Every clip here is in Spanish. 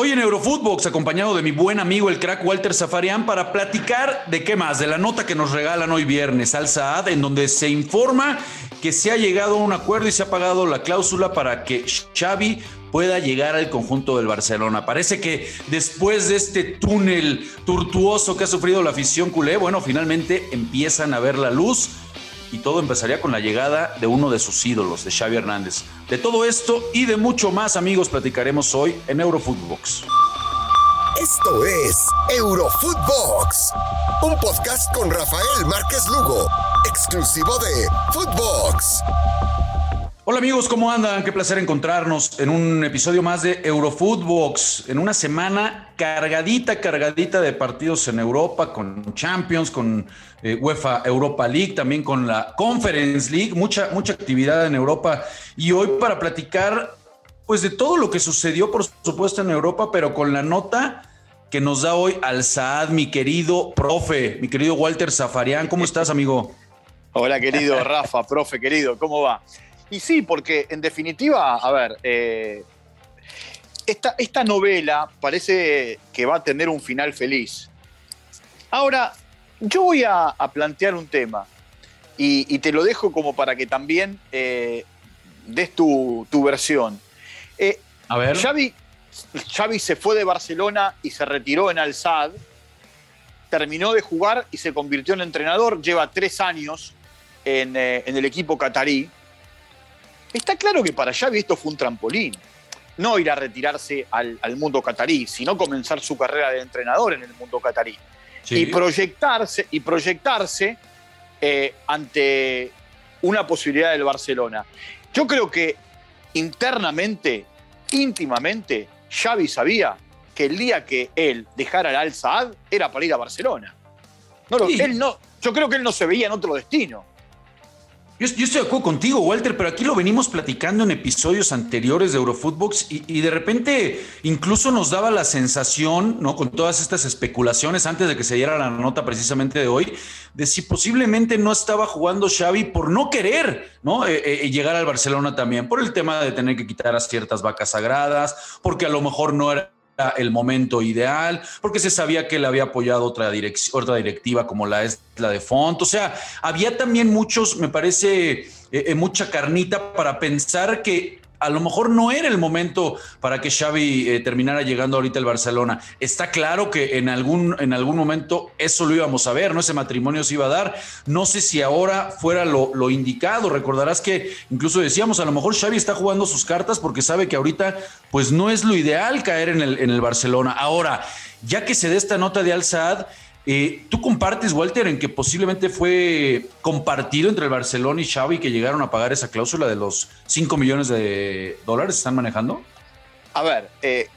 Hoy en Eurofootbox, acompañado de mi buen amigo el crack Walter Zafarian, para platicar de qué más, de la nota que nos regalan hoy viernes al Saad, en donde se informa que se ha llegado a un acuerdo y se ha pagado la cláusula para que Xavi pueda llegar al conjunto del Barcelona. Parece que después de este túnel tortuoso que ha sufrido la afición culé, bueno, finalmente empiezan a ver la luz y todo empezaría con la llegada de uno de sus ídolos, de Xavi Hernández. De todo esto y de mucho más, amigos, platicaremos hoy en Eurofootbox. Esto es Eurofootbox, un podcast con Rafael Márquez Lugo, exclusivo de Footbox. Hola amigos, ¿cómo andan? Qué placer encontrarnos en un episodio más de Eurofootbox, en una semana cargadita, cargadita de partidos en Europa, con Champions, con eh, UEFA Europa League, también con la Conference League, mucha, mucha actividad en Europa. Y hoy para platicar, pues de todo lo que sucedió, por supuesto, en Europa, pero con la nota que nos da hoy Al Saad, mi querido profe, mi querido Walter Zafarian. ¿Cómo estás, amigo? Hola, querido Rafa, profe, querido, ¿cómo va? Y sí, porque en definitiva, a ver, eh, esta, esta novela parece que va a tener un final feliz. Ahora, yo voy a, plantear un tema y, te lo dejo como para que también eh, des tu, versión. Eh, a ver. Xavi, Xavi se fue de Barcelona y se retiró en Al-Sad, terminó de jugar y se convirtió en entrenador, lleva tres años en, en el equipo catarí Está claro que para Xavi esto fue un trampolín. No ir a retirarse al, mundo catarí, sino comenzar su carrera de entrenador en el mundo catarí. Y proyectarse, y proyectarse eh, ante una posibilidad del Barcelona. Yo creo que internamente, íntimamente, Xavi sabía que el día que él dejara el Al Saad era para ir a Barcelona. No, él no, yo creo que él no se veía en otro destino. Yo, estoy de acuerdo contigo, Walter, pero aquí lo venimos platicando en episodios anteriores de Eurofootbox y, de repente incluso nos daba la sensación, ¿no? Con todas estas especulaciones antes de que se diera la nota precisamente de hoy, de si posiblemente no estaba jugando Xavi por no querer, ¿no? Eh, eh, llegar al Barcelona también, por el tema de tener que quitar a ciertas vacas sagradas, porque a lo mejor no era el momento ideal, porque se sabía que le había apoyado otra, directiva como la es la de Font. O sea, había también muchos, me parece, eh, eh, mucha carnita para pensar que a lo mejor no era el momento para que Xavi eh, terminara llegando ahorita al Barcelona. Está claro que en algún, en algún momento eso lo íbamos a ver, ¿no? Ese matrimonio se iba a dar. No sé si ahora fuera lo, indicado. Recordarás que incluso decíamos, a lo mejor Xavi está jugando sus cartas porque sabe que ahorita pues no es lo ideal caer en el, en el Barcelona. Ahora, ya que se dé esta nota de Al-Saad, eh, ¿Tú compartes, Walter, en que posiblemente fue compartido entre el Barcelona y Xavi que llegaron a pagar esa cláusula de los 5 millones de dólares están manejando? A ver, eh,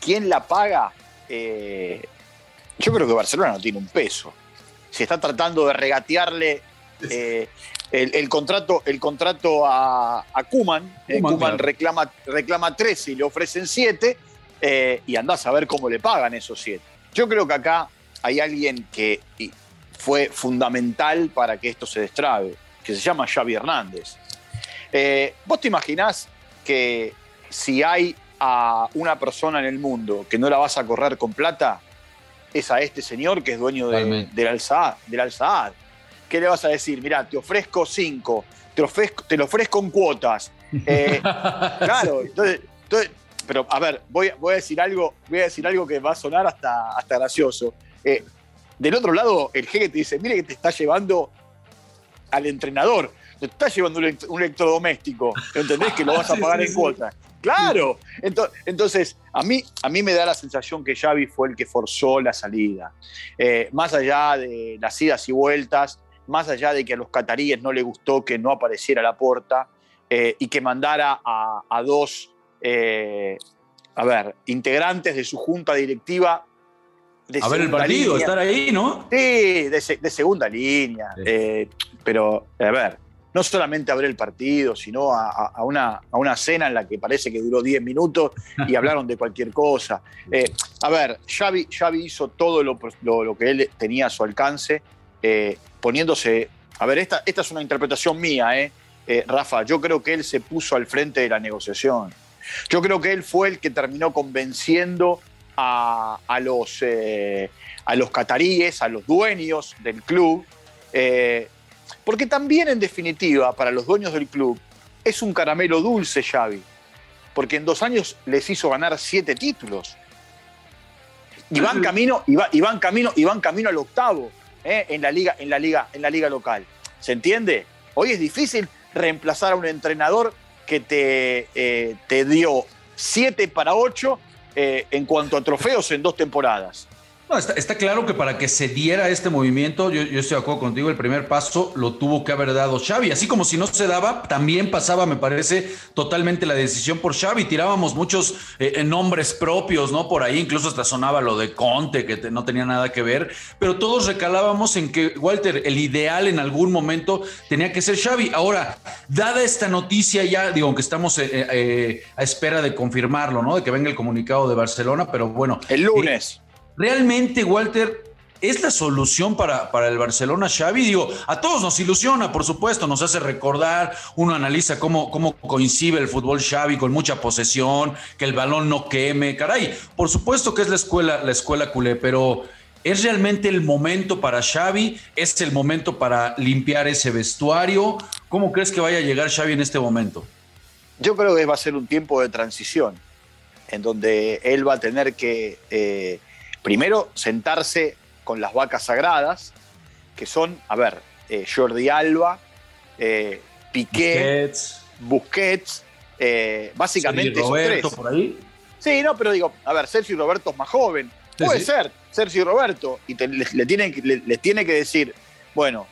¿quién, la paga? Eh, yo creo que Barcelona no tiene un peso. Se está tratando de regatearle el, contrato, el contrato a, a Kuman. Kuman, reclama, reclama 13 y le ofrecen 7 y andás a ver cómo le pagan esos 7. Yo creo que acá hay alguien que fue fundamental para que esto se destrabe, que se llama Xavi Hernández. Eh, ¿Vos te imaginás que si hay a una persona en el mundo que no la vas a correr con plata, es a este señor que es dueño del Al-Saad? Al ¿Qué le vas a decir? Mira, te ofrezco cinco, te, ofrezco, te lo ofrezco en cuotas. Eh, claro, entonces, pero a ver, voy, voy, a decir algo, voy a decir algo que va a sonar hasta, hasta gracioso. Eh, del otro lado, el jefe te dice, mire que te está llevando al entrenador, te está llevando un, electrodoméstico, ¿entendés? Que lo vas a pagar en cuota. Claro. Entonces, a mí, a mí me da la sensación que Xavi fue el que forzó la salida. Eh, más allá de las idas y vueltas, más allá de que a los cataríes no le gustó que no apareciera la puerta eh, y que mandara a, dos, a ver, integrantes de su junta directiva a ver el partido, estar ahí, ¿no? Sí, de, segunda línea. Eh, pero, a ver, no solamente a ver el partido, sino a, una, a, una, cena en la que parece que duró 10 minutos y hablaron de cualquier cosa. Eh, a ver, Xavi, hizo todo lo, que él tenía a su alcance, eh, poniéndose. A ver, esta, esta es una interpretación mía, ¿eh? Rafa. Yo creo que él se puso al frente de la negociación. Yo creo que él fue el que terminó convenciendo a, los, eh, a los cataríes, a los dueños del club, eh, porque también en definitiva para los dueños del club es un caramelo dulce Xavi, porque en dos años les hizo ganar siete títulos. Y van camino, y, van camino, y van camino al octavo eh, en, la liga, en, la liga, en la liga local. ¿Se entiende? Hoy es difícil reemplazar a un entrenador que te, eh, te dio 7 para 8 eh, en cuanto a trofeos en dos temporadas está, claro que para que se diera este movimiento, yo, estoy de acuerdo contigo, el primer paso lo tuvo que haber dado Xavi. Así como si no se daba, también pasaba, me parece, totalmente la decisión por Xavi. Tirábamos muchos eh, nombres propios, ¿no? Por ahí incluso hasta sonaba lo de Conte, que no tenía nada que ver, pero todos recalábamos en que, Walter, el ideal en algún momento tenía que ser Xavi. Ahora, dada esta noticia ya, digo, aunque estamos eh, eh, a espera de confirmarlo, ¿no? De que venga el comunicado de Barcelona, pero bueno. El lunes. Realmente, Walter, ¿Es la solución para, para, el Barcelona, Xavi? Digo, a todos nos ilusiona, por supuesto, nos hace recordar, uno analiza cómo, cómo coincide el fútbol Xavi con mucha posesión, que el balón no queme, caray, por supuesto que es la escuela, la escuela culé, pero ¿es realmente el momento para Xavi? ¿Es el momento para limpiar ese vestuario? ¿Cómo crees que vaya a llegar Xavi en este momento? Yo creo que va a ser un tiempo de transición, en donde él va a tener que... Eh, Primero, sentarse con las vacas sagradas, que son, a ver, eh, Jordi Alba, eh, Piqué, Busquets, eh, básicamente Sergio Roberto por ahí. Sí, no, pero digo, a ver, Sergio Roberto es más joven. Puede ser, Sergio Roberto, y le, tiene, le, tiene que decir, bueno,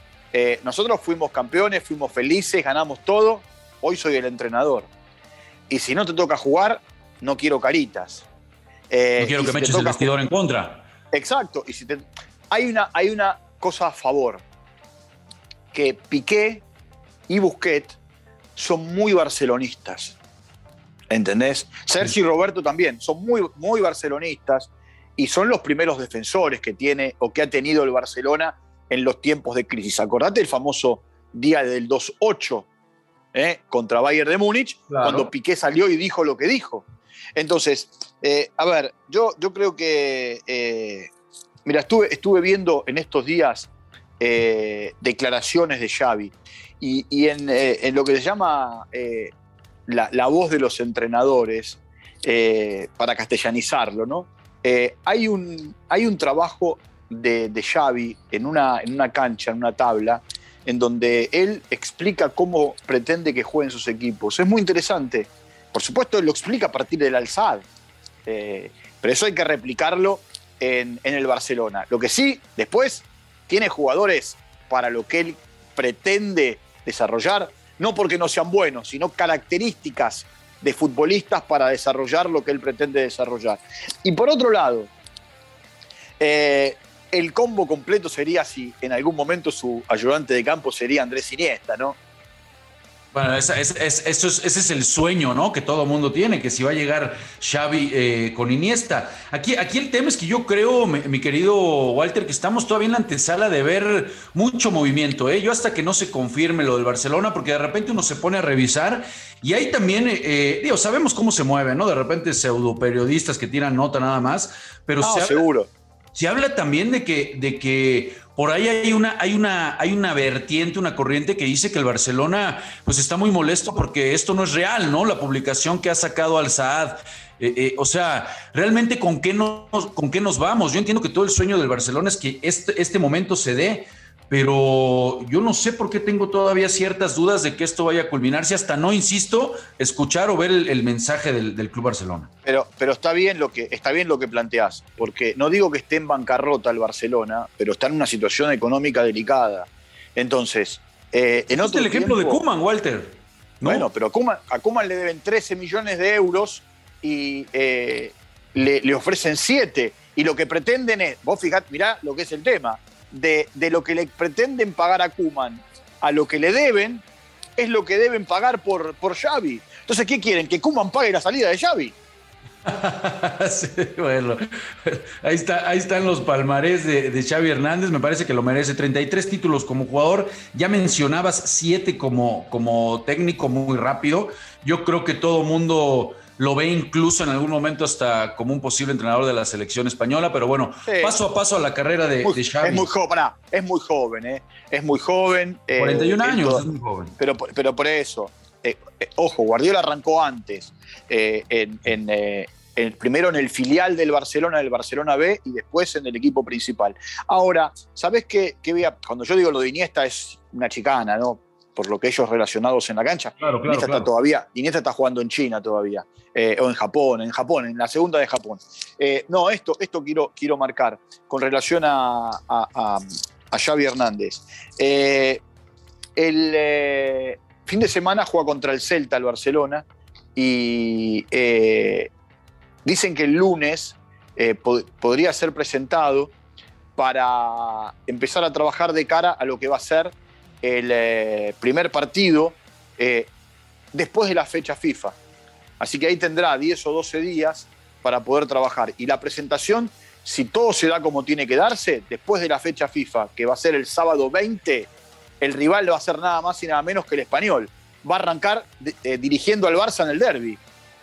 nosotros fuimos campeones, fuimos felices, ganamos todo, hoy soy el entrenador. Y si no te toca jugar, no quiero caritas. Eh, no quiero que me eches el vestidor en contra. Exacto. Y si hay, una, hay una cosa a favor, que Piqué y Busquets son muy barcelonistas. ¿Entendés? Sergio y Roberto también son muy, muy barcelonistas y son los primeros defensores que tiene o que ha tenido el Barcelona en los tiempos de crisis. Acordate el famoso día del 2-8 ¿eh? contra Bayern de Múnich, cuando Piqué salió y dijo lo que dijo. Entonces, eh, a ver, yo, yo creo que, eh, mira, estuve, estuve viendo en estos días eh, declaraciones de Xavi y, en, lo que se llama la, voz de los entrenadores, para castellanizarlo, ¿no? hay, un, hay un trabajo de, de Xavi en una, en una cancha, en una tabla, en donde él explica cómo pretende que jueguen sus equipos. Es muy interesante por supuesto, lo explica a partir del alzad, eh, pero eso hay que replicarlo en, el Barcelona. Lo que sí, después, tiene jugadores para lo que él pretende desarrollar, no porque no sean buenos, sino características de futbolistas para desarrollar lo que él pretende desarrollar. Y por otro lado, eh, el combo completo sería si en algún momento su ayudante de campo sería Andrés Iniesta, ¿no? Bueno, ese es el sueño, ¿no? Que todo mundo tiene, que si va a llegar Xavi eh, con Iniesta. Aquí, aquí el tema es que yo creo, mi, querido Walter, que estamos todavía en la antesala de ver mucho movimiento, ¿eh? Yo hasta que no se confirme lo del Barcelona, porque de repente uno se pone a revisar y ahí también, eh, eh digo, sabemos cómo se mueve, ¿no? De repente pseudo periodistas que tiran nota nada más, pero no, seguro. Se habla también de que, de que por ahí hay una, hay, una, hay una vertiente, una corriente que dice que el Barcelona pues está muy molesto porque esto no es real, ¿no? La publicación que ha sacado al Saad. Eh, eh, o sea, realmente con qué, nos, con qué nos vamos. Yo entiendo que todo el sueño del Barcelona es que este, este momento se dé, pero yo no sé por qué tengo todavía ciertas dudas de que esto vaya a culminarse hasta no, insisto, escuchar o ver el, mensaje del, Club Barcelona. Pero, pero está, bien lo que, está bien lo que planteás, porque no digo que esté en bancarrota el Barcelona, pero está en una situación económica delicada. Entonces, eh, en otro el ejemplo de Kuman, Walter. Bueno, pero a Kuman, le deben 13 millones de euros y eh, le, le ofrecen 7. Y lo que pretenden es, vos fijate, mirá lo que es el tema de, lo que le pretenden pagar a Kuman a lo que le deben, es lo que deben pagar por, por Xavi. Entonces, ¿qué quieren? ¿Que Kuman pague la salida de Xavi? ahí, está, ahí están los palmarés de, de, Xavi Hernández, me parece que lo merece. 33 títulos como jugador, ya mencionabas 7 como, como técnico muy rápido. Yo creo que todo mundo lo ve incluso en algún momento hasta como un posible entrenador de la selección española, pero bueno, paso a paso a la carrera de, Xavi. Es muy joven, es muy joven, ¿eh? es muy joven. 41 años, es muy joven. Pero, pero por eso, ojo, Guardiola arrancó antes en, en primero en el filial del Barcelona, del Barcelona B, y después en el equipo principal. Ahora, ¿sabes qué? qué Cuando yo digo lo de Iniesta es una chicana, ¿no? Por lo que ellos relacionados en la cancha. Claro, Iniesta está todavía, Iniesta está jugando en China todavía, eh, o en Japón, en Japón, en la segunda de Japón. Eh, no, esto, esto quiero, quiero marcar con relación a, a, Xavi Hernández. Eh, el fin de semana juega contra el Celta, el Barcelona, y Dicen que el lunes podría ser presentado para empezar a trabajar de cara a lo que va a ser el eh, primer partido eh, después de la fecha FIFA. Así que ahí tendrá 10 o 12 días para poder trabajar. Y la presentación, si todo se da como tiene que darse, después de la fecha FIFA, que va a ser el sábado 20, el rival va a ser nada más y nada menos que el español. Va a arrancar dirigiendo al Barça en el derby.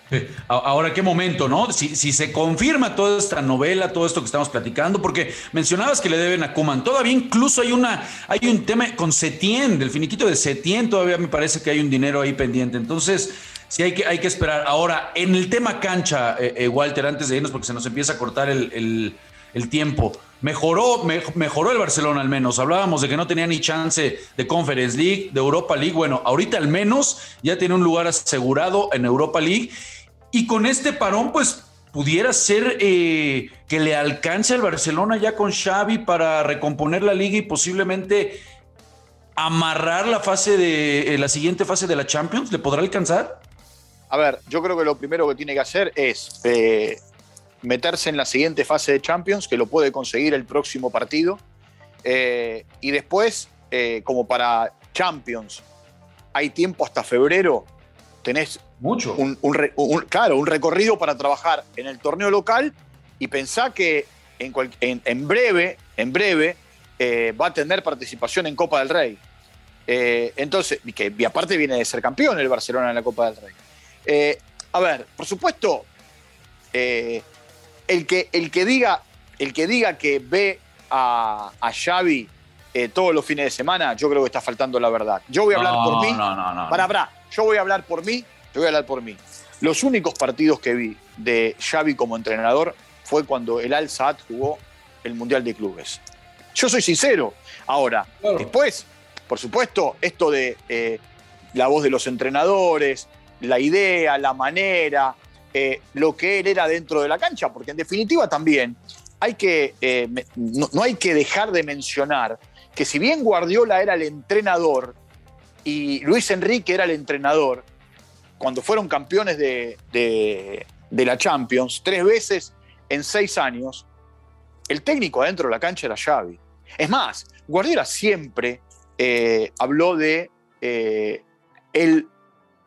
Ahora, qué momento, ¿no? Si, se confirma toda esta novela, todo esto que estamos platicando, porque mencionabas que le deben a Kuman, todavía incluso hay una, hay un tema con Setien, del finiquito de Setien, todavía me parece que hay un dinero ahí pendiente. Entonces, sí hay que, hay que esperar. Ahora, en el tema cancha, eh, eh, Walter, antes de irnos, porque se nos empieza a cortar el, tiempo. Mejoró, mejoró el Barcelona al menos. Hablábamos de que no tenía ni chance de Conference League, de Europa League. Bueno, ahorita al menos ya tiene un lugar asegurado en Europa League y con este parón, pues pudiera ser eh, que le alcance al Barcelona ya con Xavi para recomponer la liga y posiblemente amarrar la fase de eh, la siguiente fase de la Champions. ¿Le podrá alcanzar? A ver, yo creo que lo primero que tiene que hacer es eh, meterse en la siguiente fase de Champions, que lo puede conseguir el próximo partido. y después, como para Champions, hay tiempo hasta febrero, tenés mucho. Un, claro, un recorrido para trabajar en el torneo local y pensar que en, en, breve, en breve eh, va a tener participación en Copa del Rey. Eh, entonces, y que aparte viene de ser campeón el Barcelona en la Copa del Rey. Eh, a ver, por supuesto, el, que, el, que diga, el que diga que ve a, a Xavi todos los fines de semana, yo creo que está faltando la verdad. Yo voy a hablar por mí. No, no, no. Para, para, yo voy a hablar por mí voy a hablar por mí. Los únicos partidos que vi de Xavi como entrenador fue cuando el Al Saad jugó el Mundial de Clubes. Yo soy sincero. Ahora, después, por supuesto, esto de eh, la voz de los entrenadores, la idea, la manera, eh, lo que él era dentro de la cancha, porque en definitiva también hay que, eh, no, no hay que dejar de mencionar que si bien Guardiola era el entrenador y Luis Enrique era el entrenador, cuando fueron campeones de, la Champions, tres veces en seis años, el técnico adentro de la cancha era Xavi. Es más, Guardiola siempre eh, habló de eh, el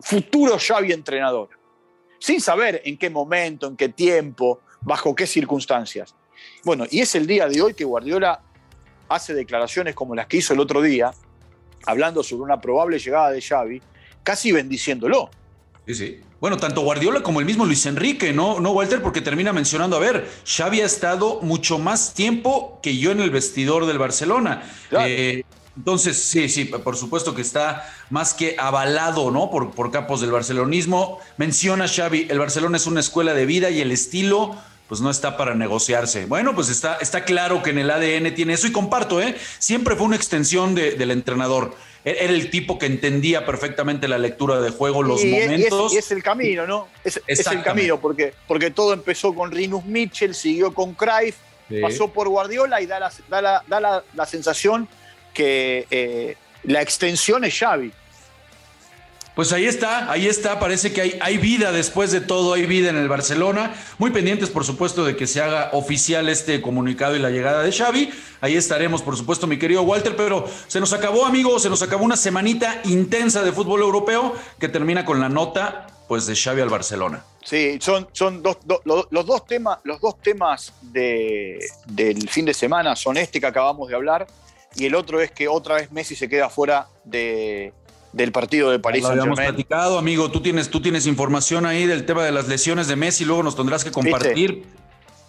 futuro Xavi entrenador, sin saber en qué momento, en qué tiempo, bajo qué circunstancias. Bueno, y es el día de hoy que Guardiola hace declaraciones como las que hizo el otro día, hablando sobre una probable llegada de Xavi, casi bendiciéndolo. Sí, sí. Bueno, tanto Guardiola como el mismo Luis Enrique, ¿no? No, Walter, porque termina mencionando, a ver, Xavi ha estado mucho más tiempo que yo en el vestidor del Barcelona. Eh, entonces, sí, sí, por supuesto que está más que avalado, ¿no? Por, por capos del barcelonismo. Menciona Xavi, el Barcelona es una escuela de vida y el estilo pues no está para negociarse. Bueno, pues está, está claro que en el ADN tiene eso y comparto, ¿eh? Siempre fue una extensión del entrenador. E-, era el tipo que entendía perfectamente la lectura de juego, los momentos. Y es, el camino, ¿no? Es, el camino, porque, porque todo empezó con Rinus Mitchell, siguió con Cruyff, pasó por Guardiola y da la, da la, la, sensación que eh, la extensión es Xavi. Pues ahí está, ahí está, parece que hay, hay, vida después de todo, hay vida en el Barcelona. Muy pendientes, por supuesto, de que se haga oficial este comunicado y la llegada de Xavi. Ahí estaremos, por supuesto, mi querido Walter, pero se nos acabó, amigos, se nos acabó una semanita intensa de fútbol europeo que termina con la nota pues de Xavi al Barcelona. Sí, son, son dos, los, dos temas, los dos temas de, del fin de semana son este que acabamos de hablar y el otro es que otra vez Messi se queda fuera de, del partido de París. Lo habíamos platicado, amigo. Tú tienes, tú tienes información ahí del tema de las lesiones de Messi, luego nos tendrás que compartir.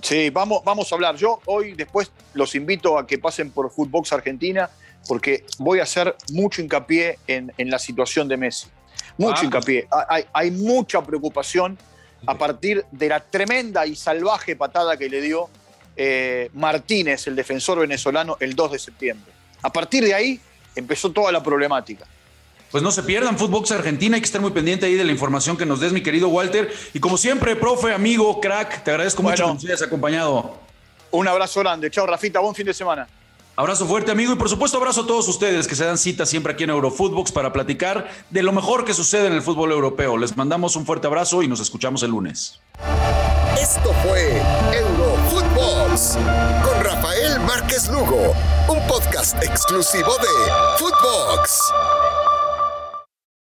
Sí, vamos, vamos a hablar. Yo hoy después los invito a que pasen por Footbox Argentina porque voy a hacer mucho hincapié en, la situación de Messi. Mucho ah. hincapié. Hay, hay, mucha preocupación a partir de la tremenda y salvaje patada que le dio eh, Martínez, el defensor venezolano, el 2 de septiembre. A partir de ahí empezó toda la problemática. Pues no se pierdan Footbox Argentina, hay que estar muy pendiente ahí de la información que nos des, mi querido Walter. Y como siempre, profe, amigo, crack, te agradezco mucho que nos hayas acompañado. Un abrazo grande. Chao, Rafita, buen fin de semana. Abrazo fuerte, amigo, y por supuesto abrazo a todos ustedes que se dan cita siempre aquí en Eurofootbox para platicar de lo mejor que sucede en el fútbol europeo. Les mandamos un fuerte abrazo y nos escuchamos el lunes. Esto fue Eurofootbox con Rafael Márquez Lugo, un podcast exclusivo de Footbox.